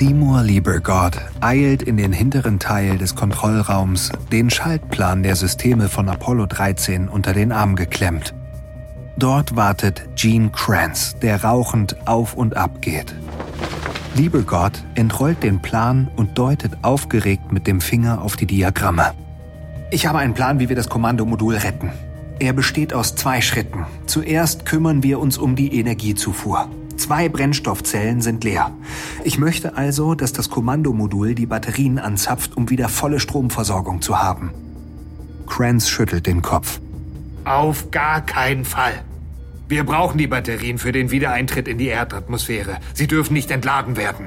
Seymour Liebergott eilt in den hinteren Teil des Kontrollraums, den Schaltplan der Systeme von Apollo 13 unter den Arm geklemmt. Dort wartet Gene Kranz, der rauchend auf und ab geht. Liebergott entrollt den Plan und deutet aufgeregt mit dem Finger auf die Diagramme. Ich habe einen Plan, wie wir das Kommandomodul retten. Er besteht aus zwei Schritten. Zuerst kümmern wir uns um die Energiezufuhr. Zwei Brennstoffzellen sind leer. Ich möchte also, dass das Kommandomodul die Batterien anzapft, um wieder volle Stromversorgung zu haben. Kranz schüttelt den Kopf. Auf gar keinen Fall. Wir brauchen die Batterien für den Wiedereintritt in die Erdatmosphäre. Sie dürfen nicht entladen werden.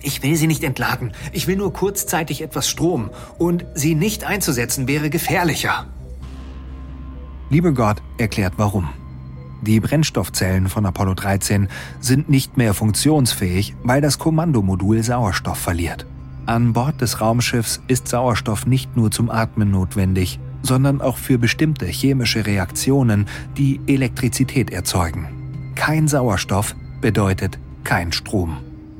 Ich will sie nicht entladen. Ich will nur kurzzeitig etwas Strom. Und sie nicht einzusetzen wäre gefährlicher. Liebe Gott erklärt warum. Die Brennstoffzellen von Apollo 13 sind nicht mehr funktionsfähig, weil das Kommandomodul Sauerstoff verliert. An Bord des Raumschiffs ist Sauerstoff nicht nur zum Atmen notwendig, sondern auch für bestimmte chemische Reaktionen, die Elektrizität erzeugen. Kein Sauerstoff bedeutet kein Strom.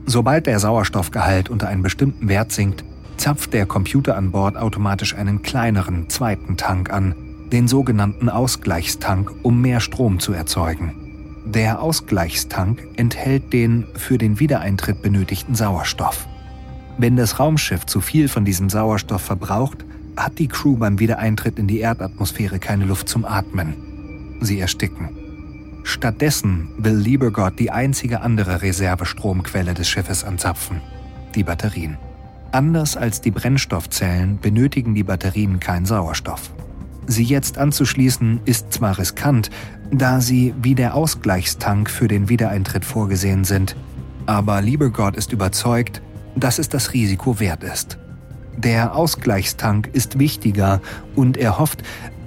Sobald der Sauerstoffgehalt unter einen bestimmten Wert sinkt, zapft der Computer an Bord automatisch einen kleineren zweiten Tank an, den sogenannten Ausgleichstank, um mehr Strom zu erzeugen. Der Ausgleichstank enthält den für den Wiedereintritt benötigten Sauerstoff. Wenn das Raumschiff zu viel von diesem Sauerstoff verbraucht, hat die Crew beim Wiedereintritt in die Erdatmosphäre keine Luft zum Atmen. Sie ersticken. Stattdessen will Liebergott die einzige andere Reservestromquelle des Schiffes anzapfen, die Batterien. Anders als die Brennstoffzellen benötigen die Batterien keinen Sauerstoff. Sie jetzt anzuschließen ist zwar riskant, da sie wie der Ausgleichstank für den Wiedereintritt vorgesehen sind, aber Liebergott ist überzeugt, dass es das Risiko wert ist. Der Ausgleichstank ist wichtiger und er hofft,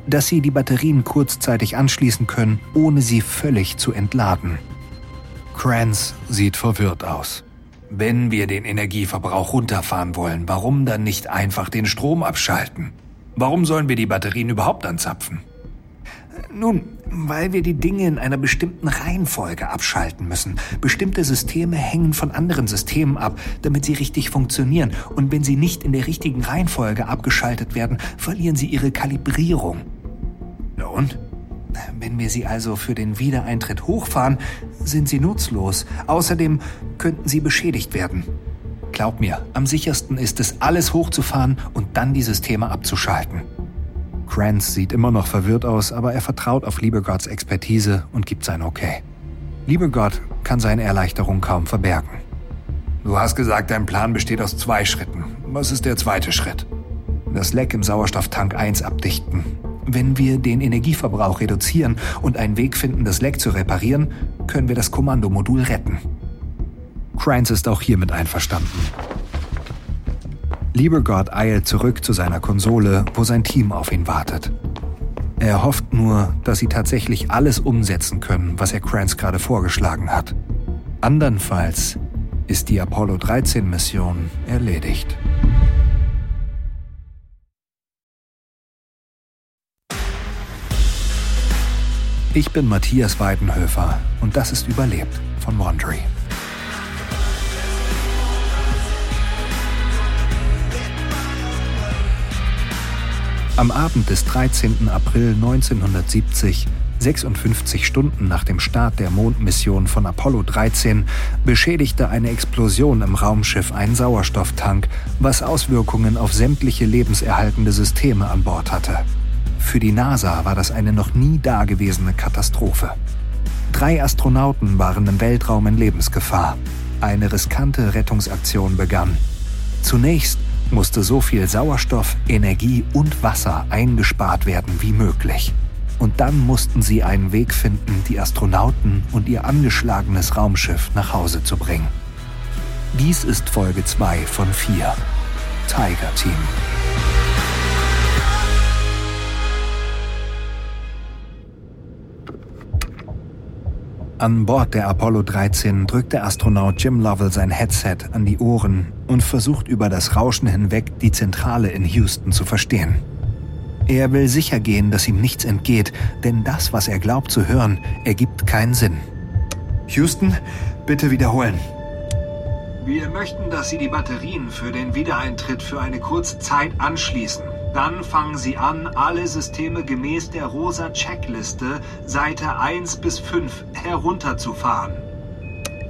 dass sie die Batterien kurzzeitig anschließen können, ohne sie völlig zu entladen. Kranz sieht verwirrt aus. Wenn wir den Energieverbrauch runterfahren wollen, warum dann nicht einfach den Strom abschalten? Warum sollen wir die Batterien überhaupt anzapfen? Nun, weil wir die Dinge in einer bestimmten Reihenfolge abschalten müssen. Bestimmte Systeme hängen von anderen Systemen ab, damit sie richtig funktionieren. Und wenn sie nicht in der richtigen Reihenfolge abgeschaltet werden, verlieren sie ihre Kalibrierung. Na und? Wenn wir sie also für den Wiedereintritt hochfahren, sind sie nutzlos. Außerdem könnten sie beschädigt werden. Glaub mir, am sichersten ist es, alles hochzufahren und dann die Systeme abzuschalten. Kranz sieht immer noch verwirrt aus, aber er vertraut auf Liebergotts Expertise und gibt sein Okay. Liebergott kann seine Erleichterung kaum verbergen. Du hast gesagt, dein Plan besteht aus zwei Schritten. Was ist der zweite Schritt? Das Leck im Sauerstofftank 1 abdichten. Wenn wir den Energieverbrauch reduzieren und einen Weg finden, das Leck zu reparieren, können wir das Kommandomodul retten. Kranz ist auch hiermit einverstanden. Liebergott eilt zurück zu seiner Konsole, wo sein Team auf ihn wartet. Er hofft nur, dass sie tatsächlich alles umsetzen können, was er Kranz gerade vorgeschlagen hat. Andernfalls ist die Apollo 13 Mission erledigt. Ich bin Matthias Weidenhöfer und das ist Überlebt von Wandry. Am Abend des 13. April 1970, 56 Stunden nach dem Start der Mondmission von Apollo 13, beschädigte eine Explosion im Raumschiff einen Sauerstofftank, was Auswirkungen auf sämtliche lebenserhaltende Systeme an Bord hatte. Für die NASA war das eine noch nie dagewesene Katastrophe. Drei Astronauten waren im Weltraum in Lebensgefahr. Eine riskante Rettungsaktion begann. Zunächst musste so viel Sauerstoff, Energie und Wasser eingespart werden wie möglich. Und dann mussten sie einen Weg finden, die Astronauten und ihr angeschlagenes Raumschiff nach Hause zu bringen. Dies ist Folge 2 von 4. Tiger Team. An Bord der Apollo 13 drückt der Astronaut Jim Lovell sein Headset an die Ohren und versucht über das Rauschen hinweg die Zentrale in Houston zu verstehen. Er will sicher gehen, dass ihm nichts entgeht, denn das, was er glaubt zu hören, ergibt keinen Sinn. Houston, bitte wiederholen. Wir möchten, dass Sie die Batterien für den Wiedereintritt für eine kurze Zeit anschließen. Dann fangen Sie an, alle Systeme gemäß der rosa Checkliste Seite 1 bis 5 herunterzufahren.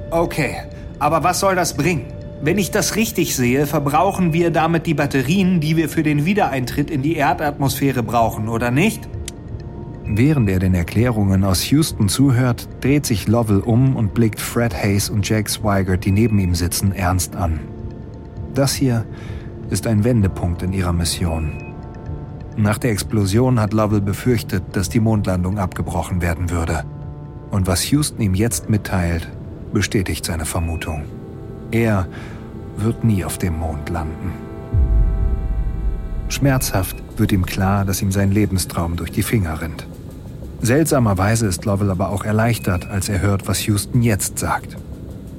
Okay, aber was soll das bringen? Wenn ich das richtig sehe, verbrauchen wir damit die Batterien, die wir für den Wiedereintritt in die Erdatmosphäre brauchen, oder nicht? Während er den Erklärungen aus Houston zuhört, dreht sich Lovell um und blickt Fred Hayes und Jack Swigert, die neben ihm sitzen, ernst an. Das hier ist ein Wendepunkt in ihrer Mission. Nach der Explosion hat Lovell befürchtet, dass die Mondlandung abgebrochen werden würde. Und was Houston ihm jetzt mitteilt, bestätigt seine Vermutung. Er wird nie auf dem Mond landen. Schmerzhaft wird ihm klar, dass ihm sein Lebenstraum durch die Finger rinnt. Seltsamerweise ist Lovell aber auch erleichtert, als er hört, was Houston jetzt sagt.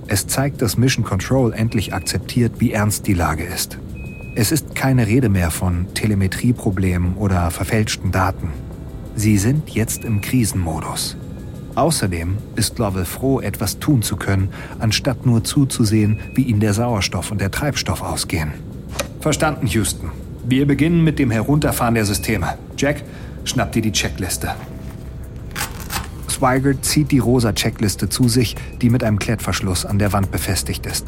Es zeigt, dass Mission Control endlich akzeptiert, wie ernst die Lage ist. Es ist keine Rede mehr von Telemetrieproblemen oder verfälschten Daten. Sie sind jetzt im Krisenmodus. Außerdem ist Lovell froh, etwas tun zu können, anstatt nur zuzusehen, wie ihnen der Sauerstoff und der Treibstoff ausgehen. Verstanden, Houston. Wir beginnen mit dem Herunterfahren der Systeme. Jack, schnapp dir die Checkliste. Swigert zieht die rosa Checkliste zu sich, die mit einem Klettverschluss an der Wand befestigt ist.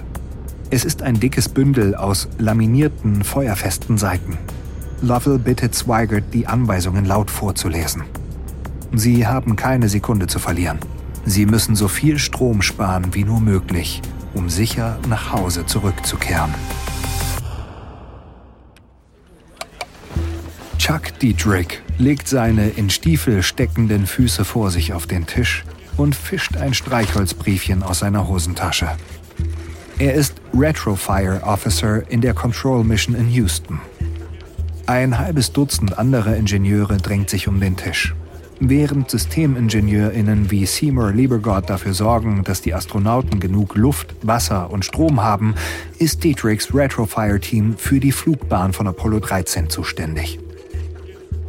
Es ist ein dickes Bündel aus laminierten, feuerfesten Seiten. Lovell bittet Swigert, die Anweisungen laut vorzulesen. Sie haben keine Sekunde zu verlieren. Sie müssen so viel Strom sparen wie nur möglich, um sicher nach Hause zurückzukehren. Chuck Dietrich legt seine in Stiefel steckenden Füße vor sich auf den Tisch und fischt ein Streichholzbriefchen aus seiner Hosentasche. Er ist Retrofire Officer in der Control Mission in Houston. Ein halbes Dutzend anderer Ingenieure drängt sich um den Tisch. Während SystemingenieurInnen wie Seymour Liebergott dafür sorgen, dass die Astronauten genug Luft, Wasser und Strom haben, ist Dietrichs Retrofire-Team für die Flugbahn von Apollo 13 zuständig.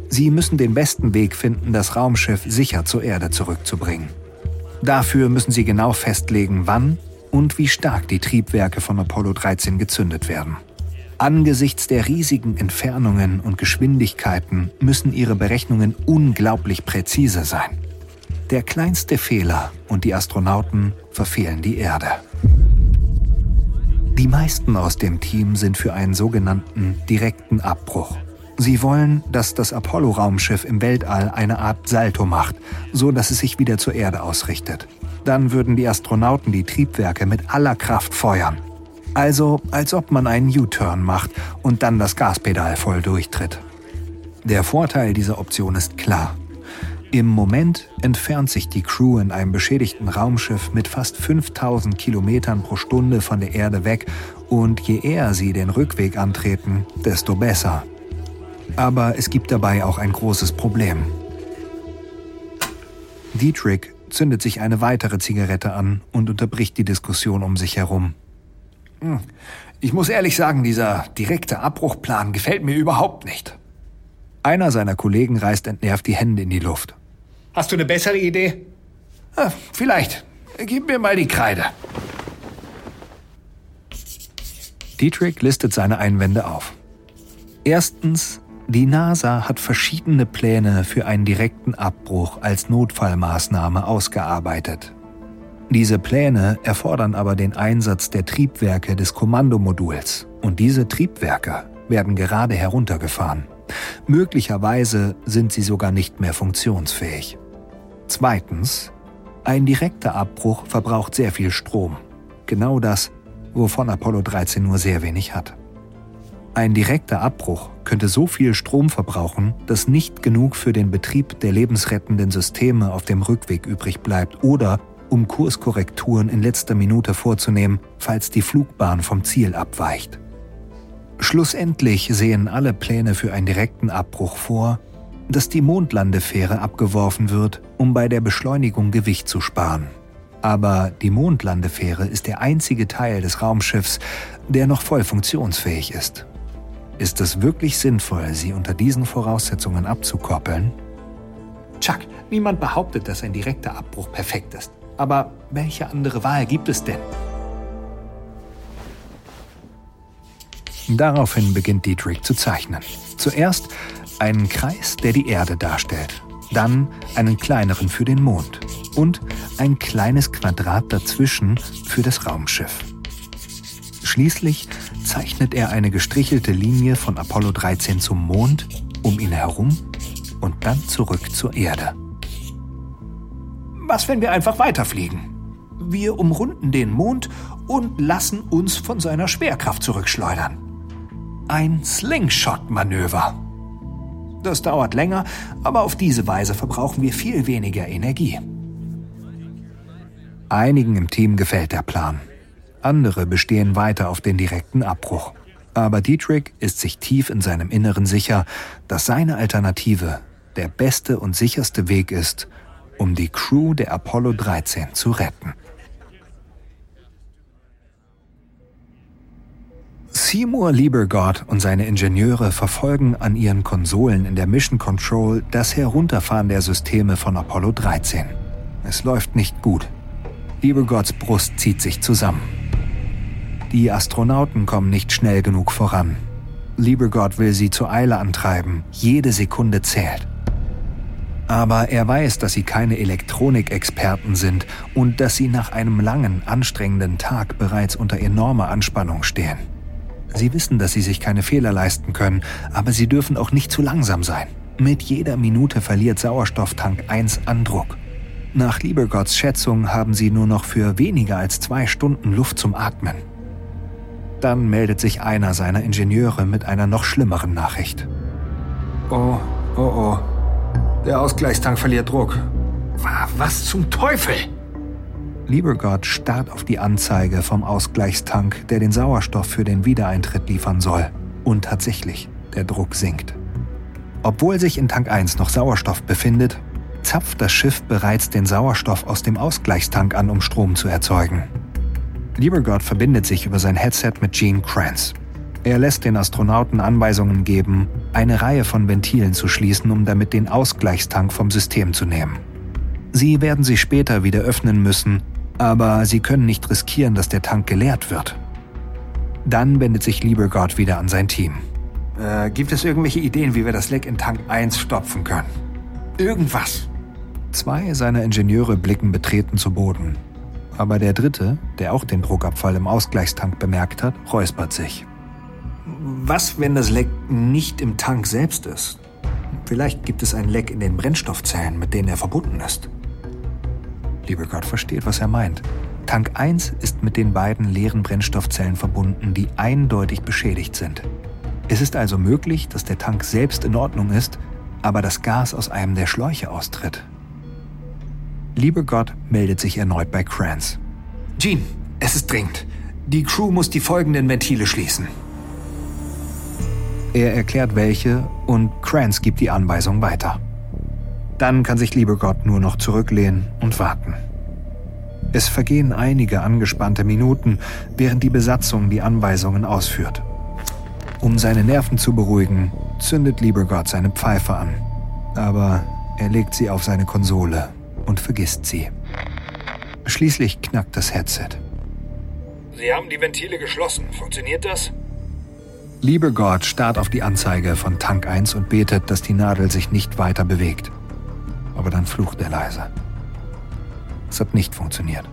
Sie müssen den besten Weg finden, das Raumschiff sicher zur Erde zurückzubringen. Dafür müssen sie genau festlegen, wann und wie stark die Triebwerke von Apollo 13 gezündet werden. Angesichts der riesigen Entfernungen und Geschwindigkeiten müssen ihre Berechnungen unglaublich präzise sein. Der kleinste Fehler und die Astronauten verfehlen die Erde. Die meisten aus dem Team sind für einen sogenannten direkten Abbruch. Sie wollen, dass das Apollo-Raumschiff im Weltall eine Art Salto macht, so dass es sich wieder zur Erde ausrichtet. Dann würden die Astronauten die Triebwerke mit aller Kraft feuern. Also als ob man einen U-Turn macht und dann das Gaspedal voll durchtritt. Der Vorteil dieser Option ist klar. Im Moment entfernt sich die Crew in einem beschädigten Raumschiff mit fast 5000 Kilometern pro Stunde von der Erde weg und je eher sie den Rückweg antreten, desto besser. Aber es gibt dabei auch ein großes Problem. Dietrich zündet sich eine weitere Zigarette an und unterbricht die Diskussion um sich herum. Hm. Ich muss ehrlich sagen, dieser direkte Abbruchplan gefällt mir überhaupt nicht. Einer seiner Kollegen reißt entnervt die Hände in die Luft. Hast du eine bessere Idee? Ah, vielleicht. Gib mir mal die Kreide. Dietrich listet seine Einwände auf. Erstens, die NASA hat verschiedene Pläne für einen direkten Abbruch als Notfallmaßnahme ausgearbeitet. Diese Pläne erfordern aber den Einsatz der Triebwerke des Kommandomoduls und diese Triebwerke werden gerade heruntergefahren. Möglicherweise sind sie sogar nicht mehr funktionsfähig. Zweitens, ein direkter Abbruch verbraucht sehr viel Strom. Genau das, wovon Apollo 13 nur sehr wenig hat. Ein direkter Abbruch könnte so viel Strom verbrauchen, dass nicht genug für den Betrieb der lebensrettenden Systeme auf dem Rückweg übrig bleibt oder um Kurskorrekturen in letzter Minute vorzunehmen, falls die Flugbahn vom Ziel abweicht. Schlussendlich sehen alle Pläne für einen direkten Abbruch vor, dass die Mondlandefähre abgeworfen wird, um bei der Beschleunigung Gewicht zu sparen. Aber die Mondlandefähre ist der einzige Teil des Raumschiffs, der noch voll funktionsfähig ist. Ist es wirklich sinnvoll, sie unter diesen Voraussetzungen abzukoppeln? Chuck, niemand behauptet, dass ein direkter Abbruch perfekt ist. Aber welche andere Wahl gibt es denn? Daraufhin beginnt Dietrich zu zeichnen. Zuerst einen Kreis, der die Erde darstellt, dann einen kleineren für den Mond und ein kleines Quadrat dazwischen für das Raumschiff. Schließlich zeichnet er eine gestrichelte Linie von Apollo 13 zum Mond, um ihn herum und dann zurück zur Erde. Was, wenn wir einfach weiterfliegen? Wir umrunden den Mond und lassen uns von seiner Schwerkraft zurückschleudern. Ein Slingshot-Manöver. Das dauert länger, aber auf diese Weise verbrauchen wir viel weniger Energie. Einigen im Team gefällt der Plan. Andere bestehen weiter auf den direkten Abbruch. Aber Dietrich ist sich tief in seinem Inneren sicher, dass seine Alternative der beste und sicherste Weg ist, um die Crew der Apollo 13 zu retten. Seymour Liebergott und seine Ingenieure verfolgen an ihren Konsolen in der Mission Control das Herunterfahren der Systeme von Apollo 13. Es läuft nicht gut. Liebergotts Brust zieht sich zusammen. Die Astronauten kommen nicht schnell genug voran. Liebergott will sie zur Eile antreiben. Jede Sekunde zählt. Aber er weiß, dass sie keine Elektronikexperten sind und dass sie nach einem langen, anstrengenden Tag bereits unter enormer Anspannung stehen. Sie wissen, dass sie sich keine Fehler leisten können, aber sie dürfen auch nicht zu langsam sein. Mit jeder Minute verliert Sauerstofftank 1 an Druck. Nach Liebergotts Schätzung haben sie nur noch für weniger als zwei Stunden Luft zum Atmen. Dann meldet sich einer seiner Ingenieure mit einer noch schlimmeren Nachricht. Oh, oh, oh. Der Ausgleichstank verliert Druck. Was zum Teufel? Liebergott starrt auf die Anzeige vom Ausgleichstank, der den Sauerstoff für den Wiedereintritt liefern soll. Und tatsächlich, der Druck sinkt. Obwohl sich in Tank 1 noch Sauerstoff befindet, zapft das Schiff bereits den Sauerstoff aus dem Ausgleichstank an, um Strom zu erzeugen. Liebergott verbindet sich über sein Headset mit Gene Kranz. Er lässt den Astronauten Anweisungen geben, eine Reihe von Ventilen zu schließen, um damit den Ausgleichstank vom System zu nehmen. Sie werden sie später wieder öffnen müssen, aber sie können nicht riskieren, dass der Tank geleert wird. Dann wendet sich Liebergott wieder an sein Team. Äh, gibt es irgendwelche Ideen, wie wir das Leck in Tank 1 stopfen können? Irgendwas. Zwei seiner Ingenieure blicken betreten zu Boden. Aber der dritte, der auch den Druckabfall im Ausgleichstank bemerkt hat, räuspert sich. Was, wenn das Leck nicht im Tank selbst ist? Vielleicht gibt es ein Leck in den Brennstoffzellen, mit denen er verbunden ist. Lieber Gott versteht, was er meint. Tank 1 ist mit den beiden leeren Brennstoffzellen verbunden, die eindeutig beschädigt sind. Es ist also möglich, dass der Tank selbst in Ordnung ist, aber das Gas aus einem der Schläuche austritt. Lieber Gott meldet sich erneut bei Kranz. Gene, es ist dringend. Die Crew muss die folgenden Ventile schließen. Er erklärt welche und Kranz gibt die Anweisung weiter. Dann kann sich Lieber Gott nur noch zurücklehnen und warten. Es vergehen einige angespannte Minuten, während die Besatzung die Anweisungen ausführt. Um seine Nerven zu beruhigen, zündet Lieber Gott seine Pfeife an. Aber er legt sie auf seine Konsole und vergisst sie. Schließlich knackt das Headset. Sie haben die Ventile geschlossen. Funktioniert das? Lieber Gott starrt auf die Anzeige von Tank 1 und betet, dass die Nadel sich nicht weiter bewegt. Aber dann flucht er leise. Es hat nicht funktioniert.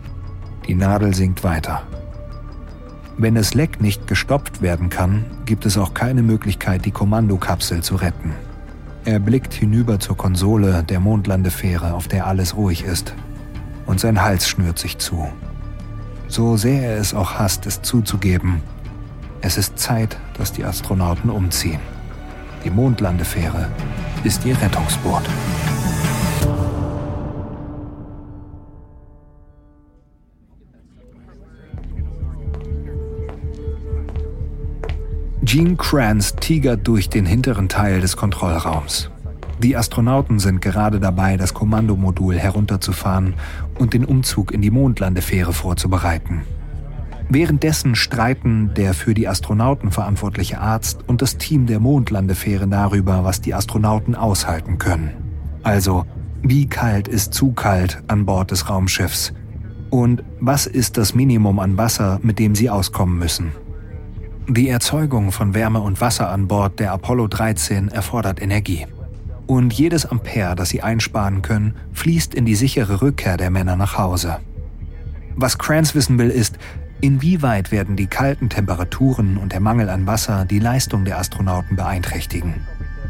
Die Nadel sinkt weiter. Wenn das Leck nicht gestoppt werden kann, gibt es auch keine Möglichkeit, die Kommandokapsel zu retten. Er blickt hinüber zur Konsole der Mondlandefähre, auf der alles ruhig ist. Und sein Hals schnürt sich zu. So sehr er es auch hasst, es zuzugeben, es ist Zeit, dass die Astronauten umziehen. Die Mondlandefähre ist ihr Rettungsboot. Gene Kranz tigert durch den hinteren Teil des Kontrollraums. Die Astronauten sind gerade dabei, das Kommandomodul herunterzufahren und den Umzug in die Mondlandefähre vorzubereiten. Währenddessen streiten der für die Astronauten verantwortliche Arzt und das Team der Mondlandefähre darüber, was die Astronauten aushalten können. Also, wie kalt ist zu kalt an Bord des Raumschiffs? Und was ist das Minimum an Wasser, mit dem sie auskommen müssen? Die Erzeugung von Wärme und Wasser an Bord der Apollo 13 erfordert Energie. Und jedes Ampere, das sie einsparen können, fließt in die sichere Rückkehr der Männer nach Hause. Was Kranz wissen will, ist, inwieweit werden die kalten Temperaturen und der Mangel an Wasser die Leistung der Astronauten beeinträchtigen.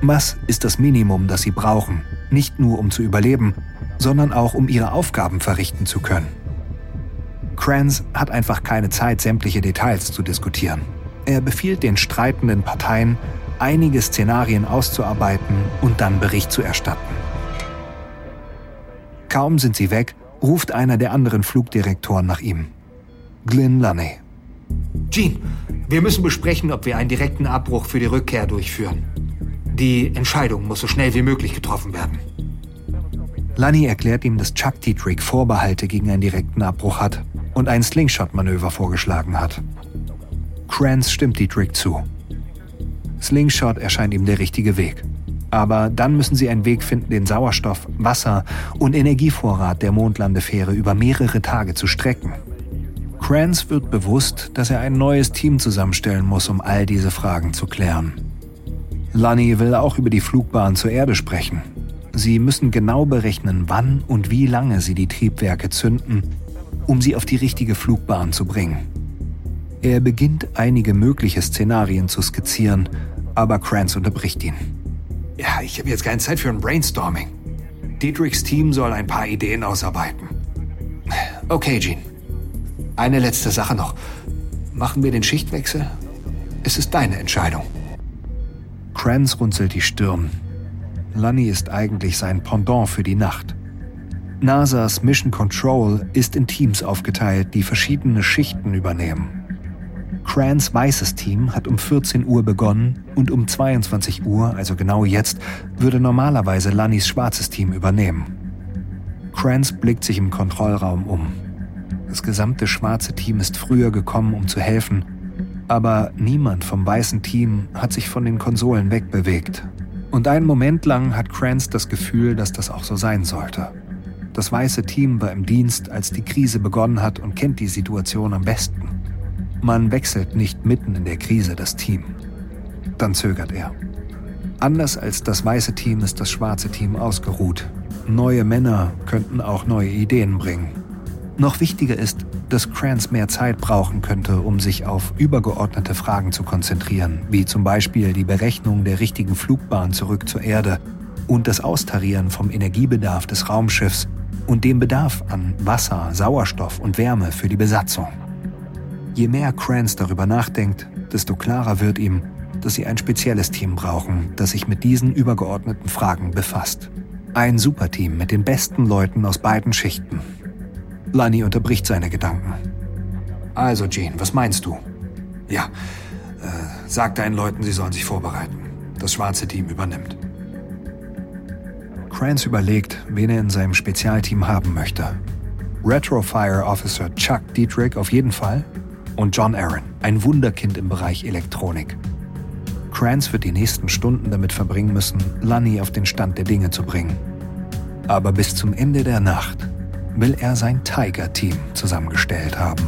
Was ist das Minimum, das sie brauchen, nicht nur um zu überleben, sondern auch um ihre Aufgaben verrichten zu können? Kranz hat einfach keine Zeit, sämtliche Details zu diskutieren. Er befiehlt den streitenden Parteien, einige Szenarien auszuarbeiten und dann Bericht zu erstatten. Kaum sind sie weg, ruft einer der anderen Flugdirektoren nach ihm. Glyn Lunney. Gene, wir müssen besprechen, ob wir einen direkten Abbruch für die Rückkehr durchführen. Die Entscheidung muss so schnell wie möglich getroffen werden. Lunny erklärt ihm, dass Chuck Dietrich Vorbehalte gegen einen direkten Abbruch hat und ein Slingshot-Manöver vorgeschlagen hat. Kranz stimmt Dietrich zu. Slingshot erscheint ihm der richtige Weg. Aber dann müssen sie einen Weg finden, den Sauerstoff, Wasser und Energievorrat der Mondlandefähre über mehrere Tage zu strecken. Kranz wird bewusst, dass er ein neues Team zusammenstellen muss, um all diese Fragen zu klären. Lunny will auch über die Flugbahn zur Erde sprechen. Sie müssen genau berechnen, wann und wie lange sie die Triebwerke zünden, um sie auf die richtige Flugbahn zu bringen. Er beginnt einige mögliche Szenarien zu skizzieren, aber Kranz unterbricht ihn. Ja, ich habe jetzt keine Zeit für ein Brainstorming. Dietrichs Team soll ein paar Ideen ausarbeiten. Okay, Gene. Eine letzte Sache noch. Machen wir den Schichtwechsel? Es ist deine Entscheidung. Kranz runzelt die Stirn. Lunny ist eigentlich sein Pendant für die Nacht. NASAs Mission Control ist in Teams aufgeteilt, die verschiedene Schichten übernehmen. Crans weißes Team hat um 14 Uhr begonnen und um 22 Uhr, also genau jetzt, würde normalerweise Lannys schwarzes Team übernehmen. Crans blickt sich im Kontrollraum um. Das gesamte schwarze Team ist früher gekommen, um zu helfen, aber niemand vom weißen Team hat sich von den Konsolen wegbewegt. Und einen Moment lang hat Kranz das Gefühl, dass das auch so sein sollte. Das weiße Team war im Dienst, als die Krise begonnen hat und kennt die Situation am besten. Man wechselt nicht mitten in der Krise das Team. Dann zögert er. Anders als das weiße Team ist das schwarze Team ausgeruht. Neue Männer könnten auch neue Ideen bringen. Noch wichtiger ist, dass Kranz mehr Zeit brauchen könnte, um sich auf übergeordnete Fragen zu konzentrieren, wie zum Beispiel die Berechnung der richtigen Flugbahn zurück zur Erde und das Austarieren vom Energiebedarf des Raumschiffs und dem Bedarf an Wasser, Sauerstoff und Wärme für die Besatzung. Je mehr Kranz darüber nachdenkt, desto klarer wird ihm, dass sie ein spezielles Team brauchen, das sich mit diesen übergeordneten Fragen befasst. Ein Superteam mit den besten Leuten aus beiden Schichten. Lani unterbricht seine Gedanken. Also, Gene, was meinst du? Ja, äh, sag deinen Leuten, sie sollen sich vorbereiten. Das schwarze Team übernimmt. Kranz überlegt, wen er in seinem Spezialteam haben möchte. Retrofire Officer Chuck Dietrich auf jeden Fall und John Aaron, ein Wunderkind im Bereich Elektronik. Kranz wird die nächsten Stunden damit verbringen müssen, Lunny auf den Stand der Dinge zu bringen. Aber bis zum Ende der Nacht will er sein Tiger-Team zusammengestellt haben.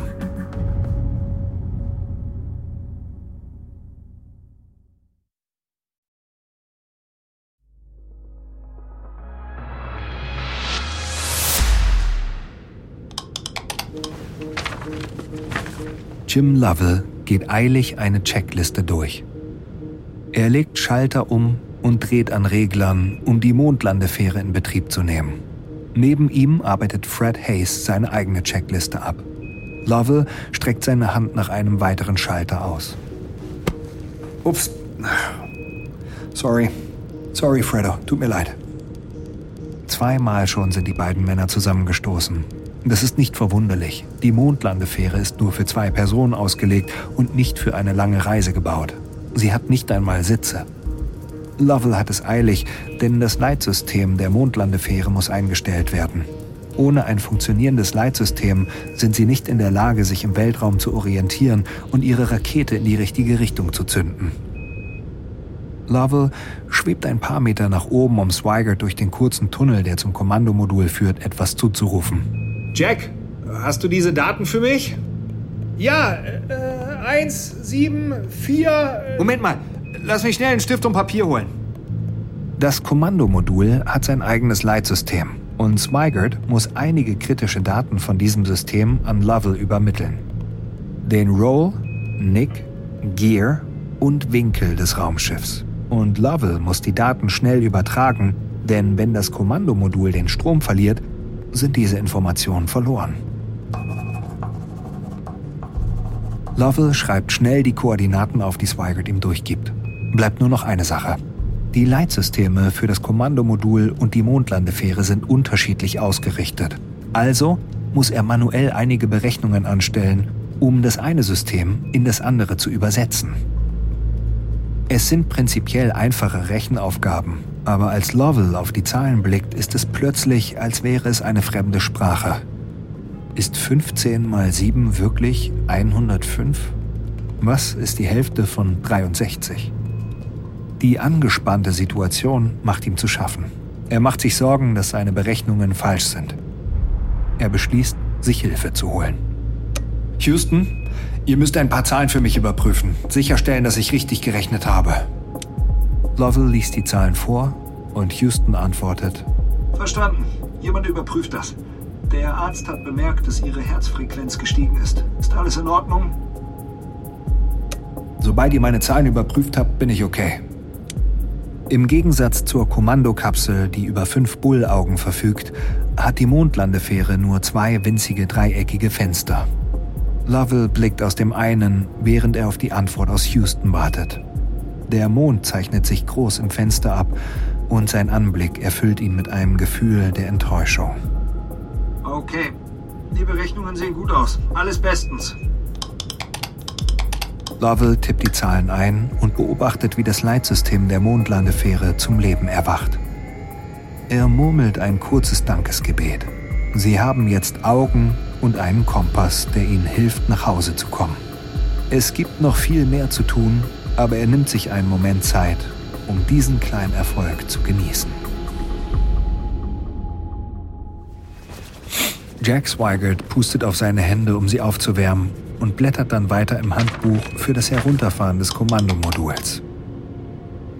Jim Lovell geht eilig eine Checkliste durch. Er legt Schalter um und dreht an Reglern, um die Mondlandefähre in Betrieb zu nehmen. Neben ihm arbeitet Fred Hayes seine eigene Checkliste ab. Lovell streckt seine Hand nach einem weiteren Schalter aus. Ups. Sorry. Sorry, Fredo. Tut mir leid. Zweimal schon sind die beiden Männer zusammengestoßen. Das ist nicht verwunderlich. Die Mondlandefähre ist nur für zwei Personen ausgelegt und nicht für eine lange Reise gebaut. Sie hat nicht einmal Sitze. Lovell hat es eilig, denn das Leitsystem der Mondlandefähre muss eingestellt werden. Ohne ein funktionierendes Leitsystem sind sie nicht in der Lage, sich im Weltraum zu orientieren und ihre Rakete in die richtige Richtung zu zünden. Lovell schwebt ein paar Meter nach oben, um Swigert durch den kurzen Tunnel, der zum Kommandomodul führt, etwas zuzurufen. Jack, hast du diese Daten für mich? Ja, äh, 1, 7, 4. Moment mal, lass mich schnell einen Stift und Papier holen. Das Kommandomodul hat sein eigenes Leitsystem und Swigert muss einige kritische Daten von diesem System an Lovell übermitteln. Den Roll, Nick, Gear und Winkel des Raumschiffs. Und Lovell muss die Daten schnell übertragen, denn wenn das Kommandomodul den Strom verliert, sind diese Informationen verloren. Lovell schreibt schnell die Koordinaten auf, die Swigert ihm durchgibt. Bleibt nur noch eine Sache. Die Leitsysteme für das Kommandomodul und die Mondlandefähre sind unterschiedlich ausgerichtet. Also muss er manuell einige Berechnungen anstellen, um das eine System in das andere zu übersetzen. Es sind prinzipiell einfache Rechenaufgaben, aber als Lovell auf die Zahlen blickt, ist es plötzlich, als wäre es eine fremde Sprache. Ist 15 mal 7 wirklich 105? Was ist die Hälfte von 63? Die angespannte Situation macht ihm zu schaffen. Er macht sich Sorgen, dass seine Berechnungen falsch sind. Er beschließt, sich Hilfe zu holen. Houston, ihr müsst ein paar Zahlen für mich überprüfen. Sicherstellen, dass ich richtig gerechnet habe. Lovell liest die Zahlen vor und Houston antwortet. Verstanden. Jemand überprüft das. Der Arzt hat bemerkt, dass Ihre Herzfrequenz gestiegen ist. Ist alles in Ordnung? Sobald ihr meine Zahlen überprüft habt, bin ich okay. Im Gegensatz zur Kommandokapsel, die über fünf Bullaugen verfügt, hat die Mondlandefähre nur zwei winzige dreieckige Fenster. Lovell blickt aus dem einen, während er auf die Antwort aus Houston wartet. Der Mond zeichnet sich groß im Fenster ab und sein Anblick erfüllt ihn mit einem Gefühl der Enttäuschung. Okay. Die Berechnungen sehen gut aus. Alles bestens. Lovell tippt die Zahlen ein und beobachtet, wie das Leitsystem der Mondlandefähre zum Leben erwacht. Er murmelt ein kurzes Dankesgebet. Sie haben jetzt Augen und einen Kompass, der ihnen hilft, nach Hause zu kommen. Es gibt noch viel mehr zu tun, aber er nimmt sich einen Moment Zeit, um diesen kleinen Erfolg zu genießen. Jack Swigert pustet auf seine Hände, um sie aufzuwärmen, und blättert dann weiter im Handbuch für das Herunterfahren des Kommandomoduls.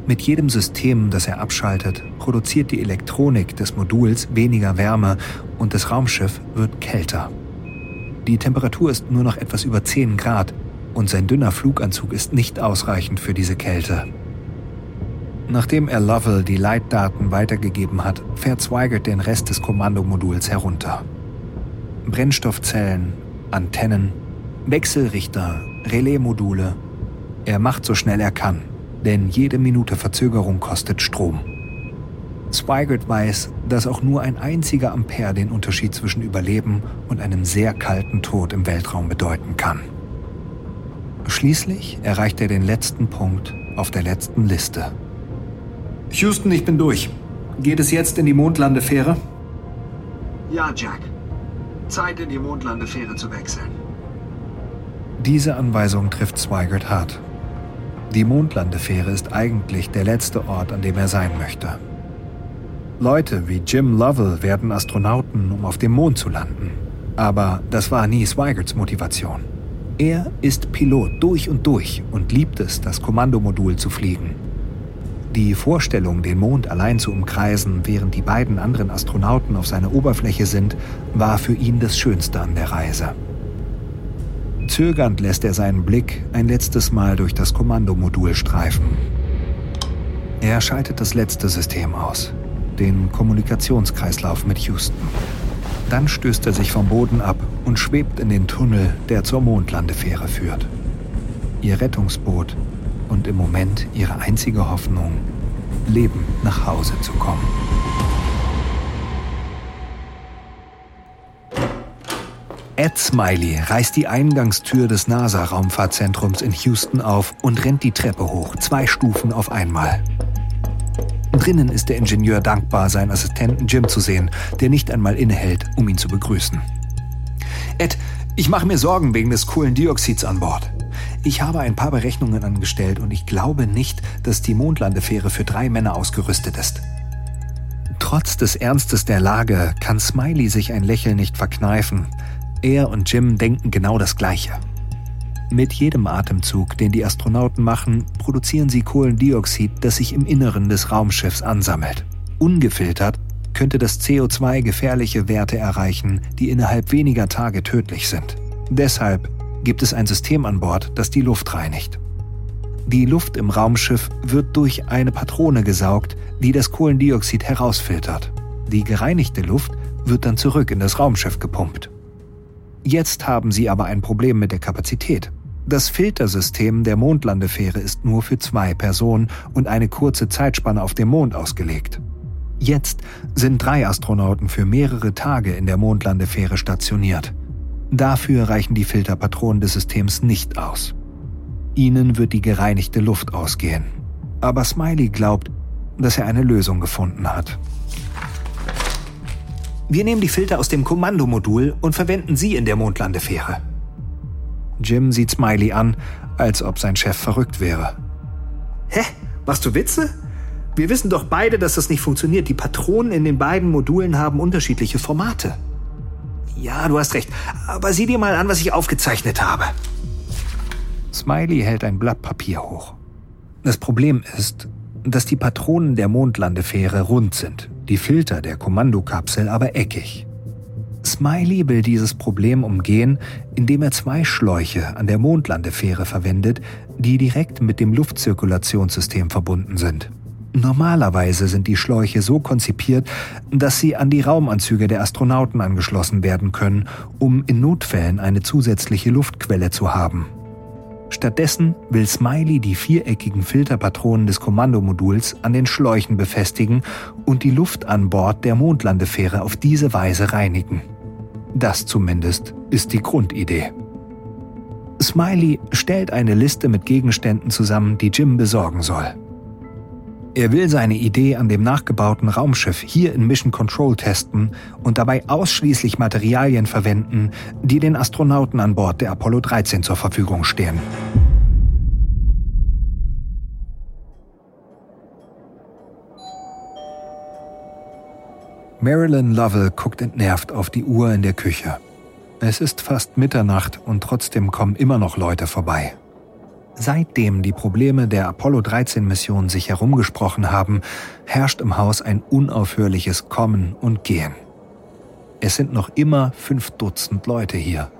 Mit jedem System, das er abschaltet, produziert die Elektronik des Moduls weniger Wärme und das Raumschiff wird kälter. Die Temperatur ist nur noch etwas über 10 Grad und sein dünner Fluganzug ist nicht ausreichend für diese Kälte. Nachdem er Lovell die Leitdaten weitergegeben hat, fährt Swigert den Rest des Kommandomoduls herunter. Brennstoffzellen, Antennen, Wechselrichter, Relaismodule. Er macht so schnell er kann, denn jede Minute Verzögerung kostet Strom. Swigert weiß, dass auch nur ein einziger Ampere den Unterschied zwischen Überleben und einem sehr kalten Tod im Weltraum bedeuten kann. Schließlich erreicht er den letzten Punkt auf der letzten Liste. Houston, ich bin durch. Geht es jetzt in die Mondlandefähre? Ja, Jack. Zeit, in die Mondlandefähre zu wechseln. Diese Anweisung trifft Swigert hart. Die Mondlandefähre ist eigentlich der letzte Ort, an dem er sein möchte. Leute wie Jim Lovell werden Astronauten, um auf dem Mond zu landen. Aber das war nie Swigerts Motivation. Er ist Pilot durch und durch und liebt es, das Kommandomodul zu fliegen. Die Vorstellung, den Mond allein zu umkreisen, während die beiden anderen Astronauten auf seiner Oberfläche sind, war für ihn das Schönste an der Reise. Zögernd lässt er seinen Blick ein letztes Mal durch das Kommandomodul streifen. Er schaltet das letzte System aus, den Kommunikationskreislauf mit Houston. Dann stößt er sich vom Boden ab und schwebt in den Tunnel, der zur Mondlandefähre führt. Ihr Rettungsboot und im Moment ihre einzige Hoffnung, lebend nach Hause zu kommen. Ed Smiley reißt die Eingangstür des NASA-Raumfahrtzentrums in Houston auf und rennt die Treppe hoch, zwei Stufen auf einmal. Drinnen ist der Ingenieur dankbar, seinen Assistenten Jim zu sehen, der nicht einmal innehält, um ihn zu begrüßen. Ed, ich mache mir Sorgen wegen des Kohlendioxids an Bord. Ich habe ein paar Berechnungen angestellt und ich glaube nicht, dass die Mondlandefähre für drei Männer ausgerüstet ist. Trotz des Ernstes der Lage kann Smiley sich ein Lächeln nicht verkneifen. Er und Jim denken genau das Gleiche. Mit jedem Atemzug, den die Astronauten machen, produzieren sie Kohlendioxid, das sich im Inneren des Raumschiffs ansammelt. Ungefiltert könnte das CO2 gefährliche Werte erreichen, die innerhalb weniger Tage tödlich sind. Deshalb gibt es ein System an Bord, das die Luft reinigt. Die Luft im Raumschiff wird durch eine Patrone gesaugt, die das Kohlendioxid herausfiltert. Die gereinigte Luft wird dann zurück in das Raumschiff gepumpt. Jetzt haben sie aber ein Problem mit der Kapazität. Das Filtersystem der Mondlandefähre ist nur für zwei Personen und eine kurze Zeitspanne auf dem Mond ausgelegt. Jetzt sind drei Astronauten für mehrere Tage in der Mondlandefähre stationiert. Dafür reichen die Filterpatronen des Systems nicht aus. Ihnen wird die gereinigte Luft ausgehen. Aber Smiley glaubt, dass er eine Lösung gefunden hat. Wir nehmen die Filter aus dem Kommandomodul und verwenden sie in der Mondlandefähre. Jim sieht Smiley an, als ob sein Chef verrückt wäre. Hä? Machst du Witze? Wir wissen doch beide, dass das nicht funktioniert. Die Patronen in den beiden Modulen haben unterschiedliche Formate. Ja, du hast recht. Aber sieh dir mal an, was ich aufgezeichnet habe. Smiley hält ein Blatt Papier hoch. Das Problem ist, dass die Patronen der Mondlandefähre rund sind, die Filter der Kommandokapsel aber eckig. Smiley will dieses Problem umgehen, indem er zwei Schläuche an der Mondlandefähre verwendet, die direkt mit dem Luftzirkulationssystem verbunden sind. Normalerweise sind die Schläuche so konzipiert, dass sie an die Raumanzüge der Astronauten angeschlossen werden können, um in Notfällen eine zusätzliche Luftquelle zu haben. Stattdessen will Smiley die viereckigen Filterpatronen des Kommandomoduls an den Schläuchen befestigen und die Luft an Bord der Mondlandefähre auf diese Weise reinigen. Das zumindest ist die Grundidee. Smiley stellt eine Liste mit Gegenständen zusammen, die Jim besorgen soll. Er will seine Idee an dem nachgebauten Raumschiff hier in Mission Control testen und dabei ausschließlich Materialien verwenden, die den Astronauten an Bord der Apollo 13 zur Verfügung stehen. Marilyn Lovell guckt entnervt auf die Uhr in der Küche. Es ist fast Mitternacht und trotzdem kommen immer noch Leute vorbei. Seitdem die Probleme der Apollo 13 Mission sich herumgesprochen haben, herrscht im Haus ein unaufhörliches Kommen und Gehen. Es sind noch immer fünf Dutzend Leute hier.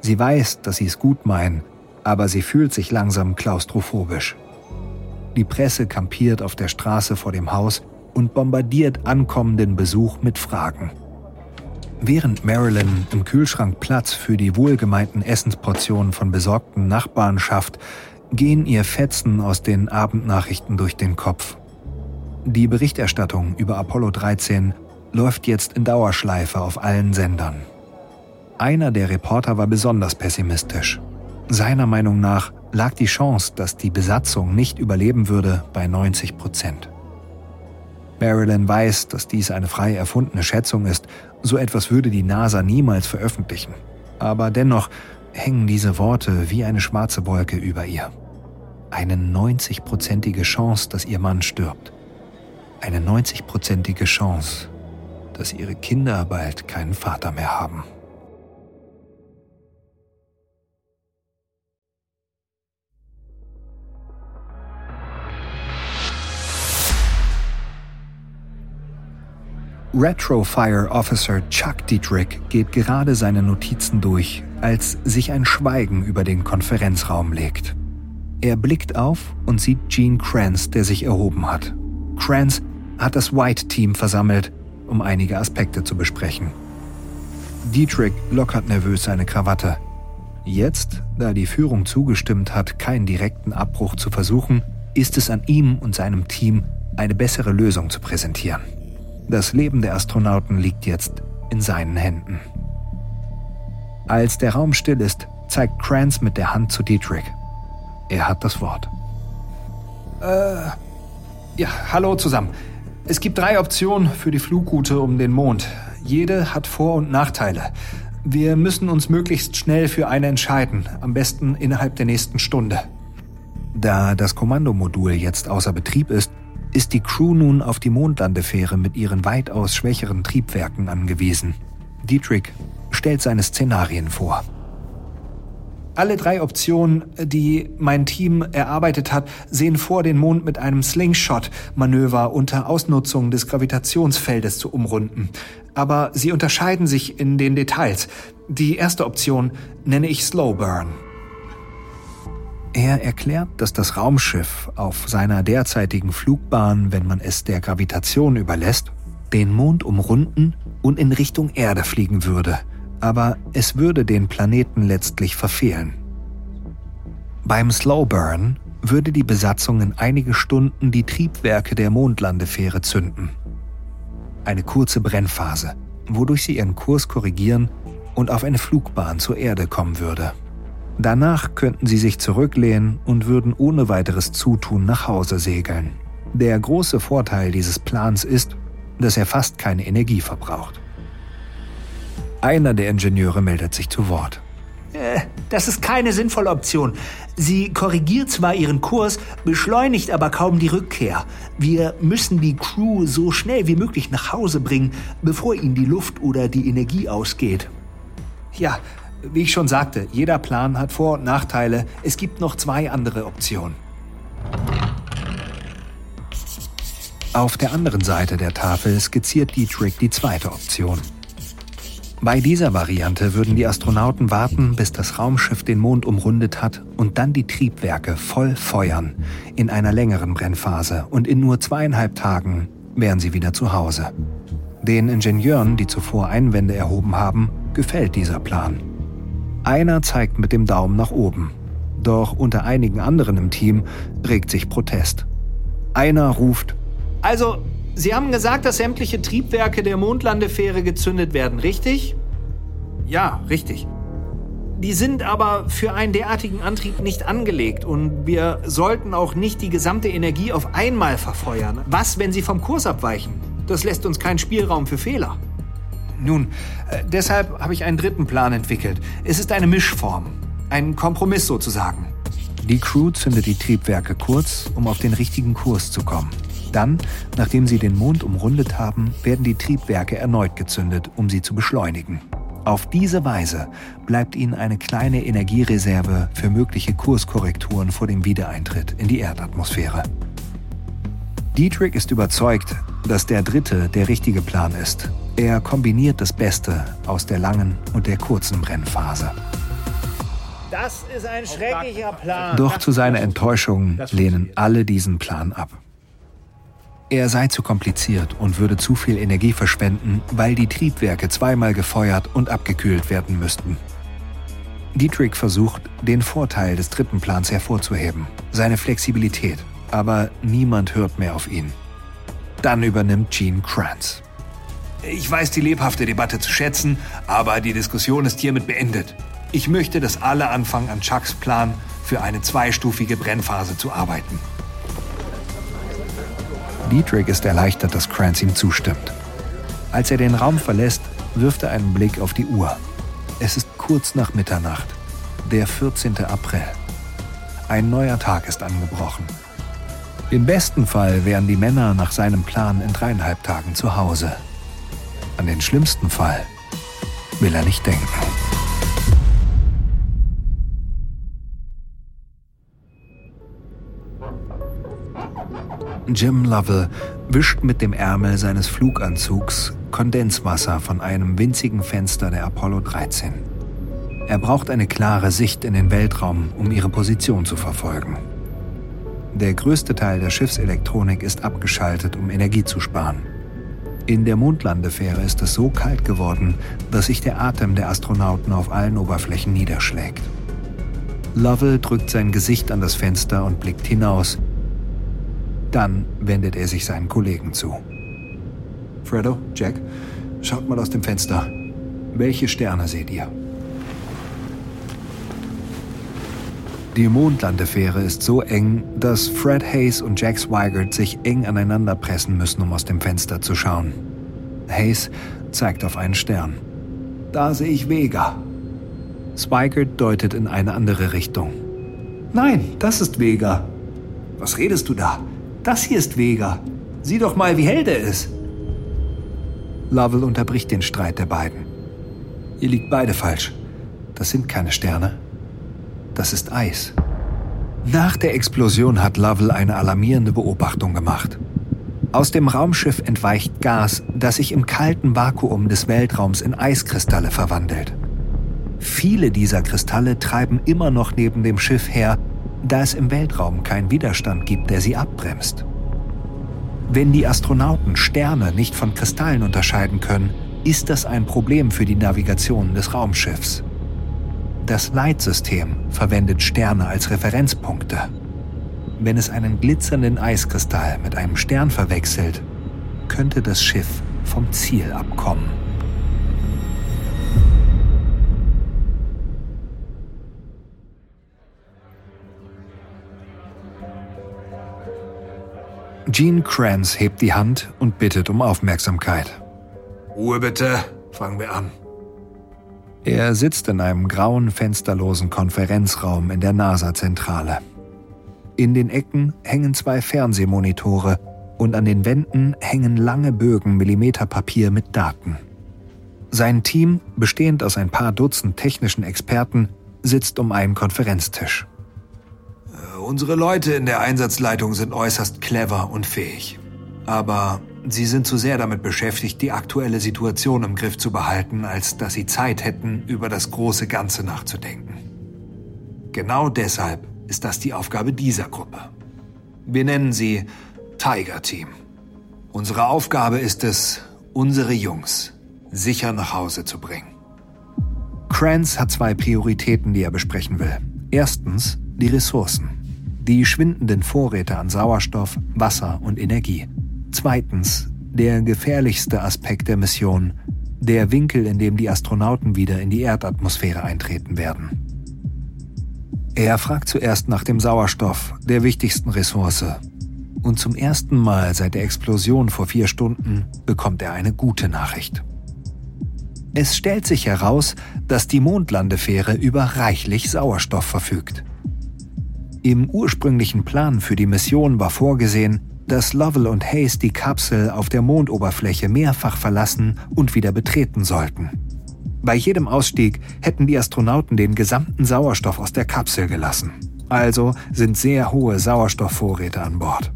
Sie weiß, dass sie es gut meinen, aber sie fühlt sich langsam klaustrophobisch. Die Presse kampiert auf der Straße vor dem Haus und bombardiert ankommenden Besuch mit Fragen. Während Marilyn im Kühlschrank Platz für die wohlgemeinten Essensportionen von besorgten Nachbarn schafft, gehen ihr Fetzen aus den Abendnachrichten durch den Kopf. Die Berichterstattung über Apollo 13 läuft jetzt in Dauerschleife auf allen Sendern. Einer der Reporter war besonders pessimistisch. Seiner Meinung nach lag die Chance, dass die Besatzung nicht überleben würde, bei 90 Prozent. Marilyn weiß, dass dies eine frei erfundene Schätzung ist, so etwas würde die NASA niemals veröffentlichen. Aber dennoch hängen diese Worte wie eine schwarze Wolke über ihr eine 90-prozentige Chance, dass ihr Mann stirbt. Eine 90-prozentige Chance, dass ihre Kinder bald keinen Vater mehr haben. Retrofire Officer Chuck Dietrich geht gerade seine Notizen durch, als sich ein Schweigen über den Konferenzraum legt. Er blickt auf und sieht Gene Kranz, der sich erhoben hat. Kranz hat das White Team versammelt, um einige Aspekte zu besprechen. Dietrich lockert nervös seine Krawatte. Jetzt, da die Führung zugestimmt hat, keinen direkten Abbruch zu versuchen, ist es an ihm und seinem Team, eine bessere Lösung zu präsentieren. Das Leben der Astronauten liegt jetzt in seinen Händen. Als der Raum still ist, zeigt Kranz mit der Hand zu Dietrich. Er hat das Wort. Äh, ja, hallo zusammen. Es gibt drei Optionen für die Flugroute um den Mond. Jede hat Vor- und Nachteile. Wir müssen uns möglichst schnell für eine entscheiden, am besten innerhalb der nächsten Stunde. Da das Kommandomodul jetzt außer Betrieb ist, ist die Crew nun auf die Mondlandefähre mit ihren weitaus schwächeren Triebwerken angewiesen. Dietrich stellt seine Szenarien vor. Alle drei Optionen, die mein Team erarbeitet hat, sehen vor, den Mond mit einem Slingshot-Manöver unter Ausnutzung des Gravitationsfeldes zu umrunden. Aber sie unterscheiden sich in den Details. Die erste Option nenne ich Slow Burn. Er erklärt, dass das Raumschiff auf seiner derzeitigen Flugbahn, wenn man es der Gravitation überlässt, den Mond umrunden und in Richtung Erde fliegen würde – aber es würde den Planeten letztlich verfehlen. Beim Slowburn würde die Besatzung in einige Stunden die Triebwerke der Mondlandefähre zünden. Eine kurze Brennphase, wodurch sie ihren Kurs korrigieren und auf eine Flugbahn zur Erde kommen würde. Danach könnten sie sich zurücklehnen und würden ohne weiteres Zutun nach Hause segeln. Der große Vorteil dieses Plans ist, dass er fast keine Energie verbraucht. Einer der Ingenieure meldet sich zu Wort. Äh, das ist keine sinnvolle Option. Sie korrigiert zwar ihren Kurs, beschleunigt aber kaum die Rückkehr. Wir müssen die Crew so schnell wie möglich nach Hause bringen, bevor ihnen die Luft oder die Energie ausgeht. Ja, wie ich schon sagte, jeder Plan hat Vor- und Nachteile. Es gibt noch zwei andere Optionen. Auf der anderen Seite der Tafel skizziert Dietrich die zweite Option. Bei dieser Variante würden die Astronauten warten, bis das Raumschiff den Mond umrundet hat und dann die Triebwerke voll feuern in einer längeren Brennphase und in nur zweieinhalb Tagen wären sie wieder zu Hause. Den Ingenieuren, die zuvor Einwände erhoben haben, gefällt dieser Plan. Einer zeigt mit dem Daumen nach oben, doch unter einigen anderen im Team regt sich Protest. Einer ruft, also Sie haben gesagt, dass sämtliche Triebwerke der Mondlandefähre gezündet werden, richtig? Ja, richtig. Die sind aber für einen derartigen Antrieb nicht angelegt und wir sollten auch nicht die gesamte Energie auf einmal verfeuern. Was, wenn sie vom Kurs abweichen? Das lässt uns keinen Spielraum für Fehler. Nun, äh, deshalb habe ich einen dritten Plan entwickelt. Es ist eine Mischform. Ein Kompromiss sozusagen. Die Crew zündet die Triebwerke kurz, um auf den richtigen Kurs zu kommen. Dann, nachdem sie den Mond umrundet haben, werden die Triebwerke erneut gezündet, um sie zu beschleunigen. Auf diese Weise bleibt ihnen eine kleine Energiereserve für mögliche Kurskorrekturen vor dem Wiedereintritt in die Erdatmosphäre. Dietrich ist überzeugt, dass der dritte der richtige Plan ist. Er kombiniert das Beste aus der langen und der kurzen Brennphase. Das ist ein schrecklicher Plan. Doch zu seiner Enttäuschung lehnen alle diesen Plan ab. Er sei zu kompliziert und würde zu viel Energie verschwenden, weil die Triebwerke zweimal gefeuert und abgekühlt werden müssten. Dietrich versucht, den Vorteil des dritten Plans hervorzuheben, seine Flexibilität, aber niemand hört mehr auf ihn. Dann übernimmt Gene Kranz. Ich weiß die lebhafte Debatte zu schätzen, aber die Diskussion ist hiermit beendet. Ich möchte, dass alle anfangen, an Chucks Plan für eine zweistufige Brennphase zu arbeiten. Dietrich ist erleichtert, dass Kranz ihm zustimmt. Als er den Raum verlässt, wirft er einen Blick auf die Uhr. Es ist kurz nach Mitternacht, der 14. April. Ein neuer Tag ist angebrochen. Im besten Fall wären die Männer nach seinem Plan in dreieinhalb Tagen zu Hause. An den schlimmsten Fall will er nicht denken. Jim Lovell wischt mit dem Ärmel seines Fluganzugs Kondenswasser von einem winzigen Fenster der Apollo 13. Er braucht eine klare Sicht in den Weltraum, um ihre Position zu verfolgen. Der größte Teil der Schiffselektronik ist abgeschaltet, um Energie zu sparen. In der Mondlandefähre ist es so kalt geworden, dass sich der Atem der Astronauten auf allen Oberflächen niederschlägt. Lovell drückt sein Gesicht an das Fenster und blickt hinaus, dann wendet er sich seinen Kollegen zu. Fredo, Jack, schaut mal aus dem Fenster. Welche Sterne seht ihr? Die Mondlandefähre ist so eng, dass Fred Hayes und Jack Swigert sich eng aneinander pressen müssen, um aus dem Fenster zu schauen. Hayes zeigt auf einen Stern. Da sehe ich Vega. Swigert deutet in eine andere Richtung. Nein, das ist Vega. Was redest du da? Das hier ist Vega. Sieh doch mal, wie hell der ist. Lovell unterbricht den Streit der beiden. Ihr liegt beide falsch. Das sind keine Sterne. das ist Eis. Nach der Explosion hat Lovell eine alarmierende Beobachtung gemacht. Aus dem Raumschiff entweicht Gas, das sich im kalten Vakuum des Weltraums in Eiskristalle verwandelt. Viele dieser Kristalle treiben immer noch neben dem Schiff her, da es im Weltraum keinen Widerstand gibt, der sie abbremst. Wenn die Astronauten Sterne nicht von Kristallen unterscheiden können, ist das ein Problem für die Navigation des Raumschiffs. Das Leitsystem verwendet Sterne als Referenzpunkte. Wenn es einen glitzernden Eiskristall mit einem Stern verwechselt, könnte das Schiff vom Ziel abkommen. Gene Kranz hebt die Hand und bittet um Aufmerksamkeit. Ruhe bitte, fangen wir an. Er sitzt in einem grauen, fensterlosen Konferenzraum in der NASA-Zentrale. In den Ecken hängen zwei Fernsehmonitore und an den Wänden hängen lange Bögen Millimeterpapier mit Daten. Sein Team, bestehend aus ein paar Dutzend technischen Experten, sitzt um einen Konferenztisch. Unsere Leute in der Einsatzleitung sind äußerst clever und fähig. Aber sie sind zu sehr damit beschäftigt, die aktuelle Situation im Griff zu behalten, als dass sie Zeit hätten, über das große Ganze nachzudenken. Genau deshalb ist das die Aufgabe dieser Gruppe. Wir nennen sie Tiger Team. Unsere Aufgabe ist es, unsere Jungs sicher nach Hause zu bringen. Kranz hat zwei Prioritäten, die er besprechen will. Erstens die Ressourcen. Die schwindenden Vorräte an Sauerstoff, Wasser und Energie. Zweitens der gefährlichste Aspekt der Mission, der Winkel, in dem die Astronauten wieder in die Erdatmosphäre eintreten werden. Er fragt zuerst nach dem Sauerstoff, der wichtigsten Ressource. Und zum ersten Mal seit der Explosion vor vier Stunden bekommt er eine gute Nachricht. Es stellt sich heraus, dass die Mondlandefähre über reichlich Sauerstoff verfügt. Im ursprünglichen Plan für die Mission war vorgesehen, dass Lovell und Hayes die Kapsel auf der Mondoberfläche mehrfach verlassen und wieder betreten sollten. Bei jedem Ausstieg hätten die Astronauten den gesamten Sauerstoff aus der Kapsel gelassen. Also sind sehr hohe Sauerstoffvorräte an Bord.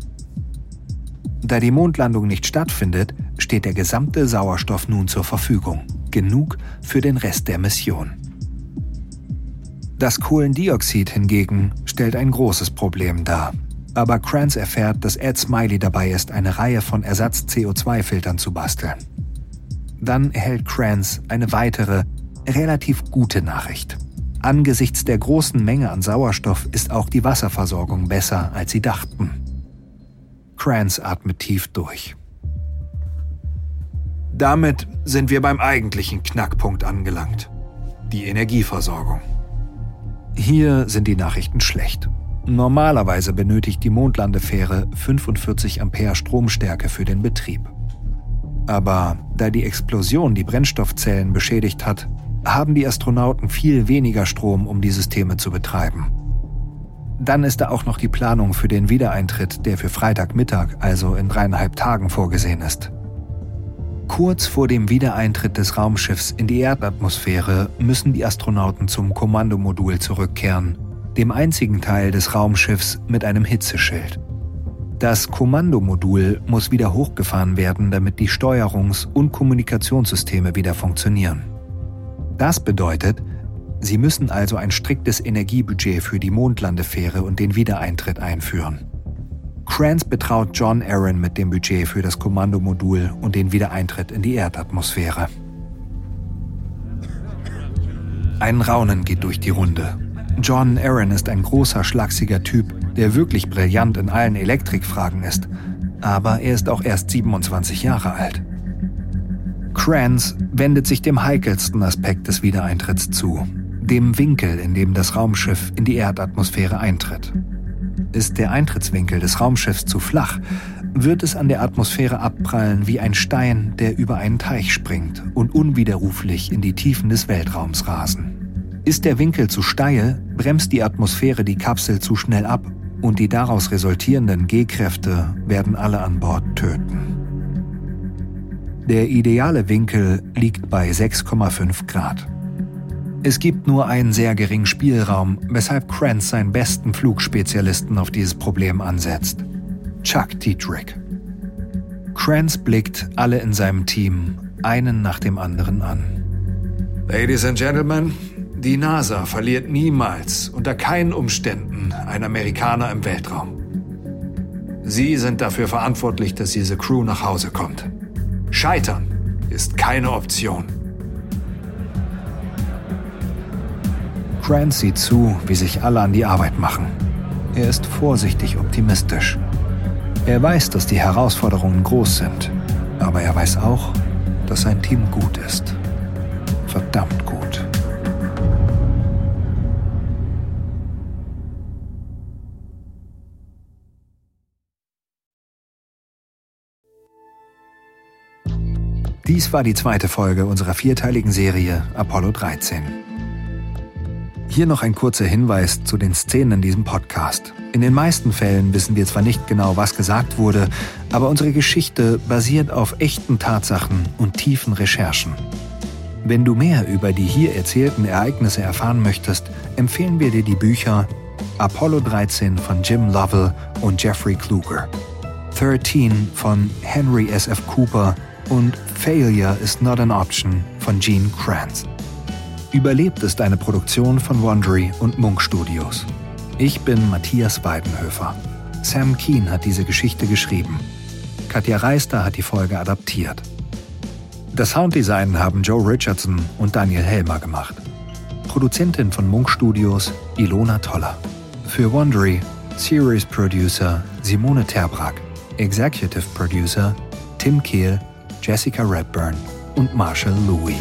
Da die Mondlandung nicht stattfindet, steht der gesamte Sauerstoff nun zur Verfügung. Genug für den Rest der Mission. Das Kohlendioxid hingegen stellt ein großes Problem dar. Aber Kranz erfährt, dass Ed Smiley dabei ist, eine Reihe von Ersatz-CO2-Filtern zu basteln. Dann erhält Kranz eine weitere, relativ gute Nachricht. Angesichts der großen Menge an Sauerstoff ist auch die Wasserversorgung besser, als sie dachten. Kranz atmet tief durch. Damit sind wir beim eigentlichen Knackpunkt angelangt. Die Energieversorgung. Hier sind die Nachrichten schlecht. Normalerweise benötigt die Mondlandefähre 45 Ampere Stromstärke für den Betrieb. Aber da die Explosion die Brennstoffzellen beschädigt hat, haben die Astronauten viel weniger Strom, um die Systeme zu betreiben. Dann ist da auch noch die Planung für den Wiedereintritt, der für Freitagmittag, also in dreieinhalb Tagen vorgesehen ist. Kurz vor dem Wiedereintritt des Raumschiffs in die Erdatmosphäre müssen die Astronauten zum Kommandomodul zurückkehren, dem einzigen Teil des Raumschiffs mit einem Hitzeschild. Das Kommandomodul muss wieder hochgefahren werden, damit die Steuerungs- und Kommunikationssysteme wieder funktionieren. Das bedeutet, sie müssen also ein striktes Energiebudget für die Mondlandefähre und den Wiedereintritt einführen. Kranz betraut John Aaron mit dem Budget für das Kommandomodul und den Wiedereintritt in die Erdatmosphäre. Ein Raunen geht durch die Runde. John Aaron ist ein großer, schlachsiger Typ, der wirklich brillant in allen Elektrikfragen ist, aber er ist auch erst 27 Jahre alt. Kranz wendet sich dem heikelsten Aspekt des Wiedereintritts zu, dem Winkel, in dem das Raumschiff in die Erdatmosphäre eintritt. Ist der Eintrittswinkel des Raumschiffs zu flach, wird es an der Atmosphäre abprallen wie ein Stein, der über einen Teich springt und unwiderruflich in die Tiefen des Weltraums rasen. Ist der Winkel zu steil, bremst die Atmosphäre die Kapsel zu schnell ab und die daraus resultierenden G-Kräfte werden alle an Bord töten. Der ideale Winkel liegt bei 6,5 Grad. Es gibt nur einen sehr geringen Spielraum, weshalb Kranz seinen besten Flugspezialisten auf dieses Problem ansetzt. Chuck Dietrich. Kranz blickt alle in seinem Team einen nach dem anderen an. Ladies and Gentlemen, die NASA verliert niemals unter keinen Umständen einen Amerikaner im Weltraum. Sie sind dafür verantwortlich, dass diese Crew nach Hause kommt. Scheitern ist keine Option. Grant sieht zu, wie sich alle an die Arbeit machen. Er ist vorsichtig optimistisch. Er weiß, dass die Herausforderungen groß sind, aber er weiß auch, dass sein Team gut ist. Verdammt gut. Dies war die zweite Folge unserer vierteiligen Serie Apollo 13. Hier noch ein kurzer Hinweis zu den Szenen in diesem Podcast. In den meisten Fällen wissen wir zwar nicht genau, was gesagt wurde, aber unsere Geschichte basiert auf echten Tatsachen und tiefen Recherchen. Wenn du mehr über die hier erzählten Ereignisse erfahren möchtest, empfehlen wir dir die Bücher Apollo 13 von Jim Lovell und Jeffrey Kluger, 13 von Henry S. F. Cooper und Failure is Not an Option von Gene Kranz. Überlebt ist eine Produktion von Wondery und Munk Studios. Ich bin Matthias Weidenhöfer. Sam Keen hat diese Geschichte geschrieben. Katja Reister hat die Folge adaptiert. Das Sounddesign haben Joe Richardson und Daniel Helmer gemacht. Produzentin von Munk Studios Ilona Toller. Für Wondery Series Producer Simone Terbrack. Executive Producer Tim Kehl Jessica Redburn und Marshall Louis.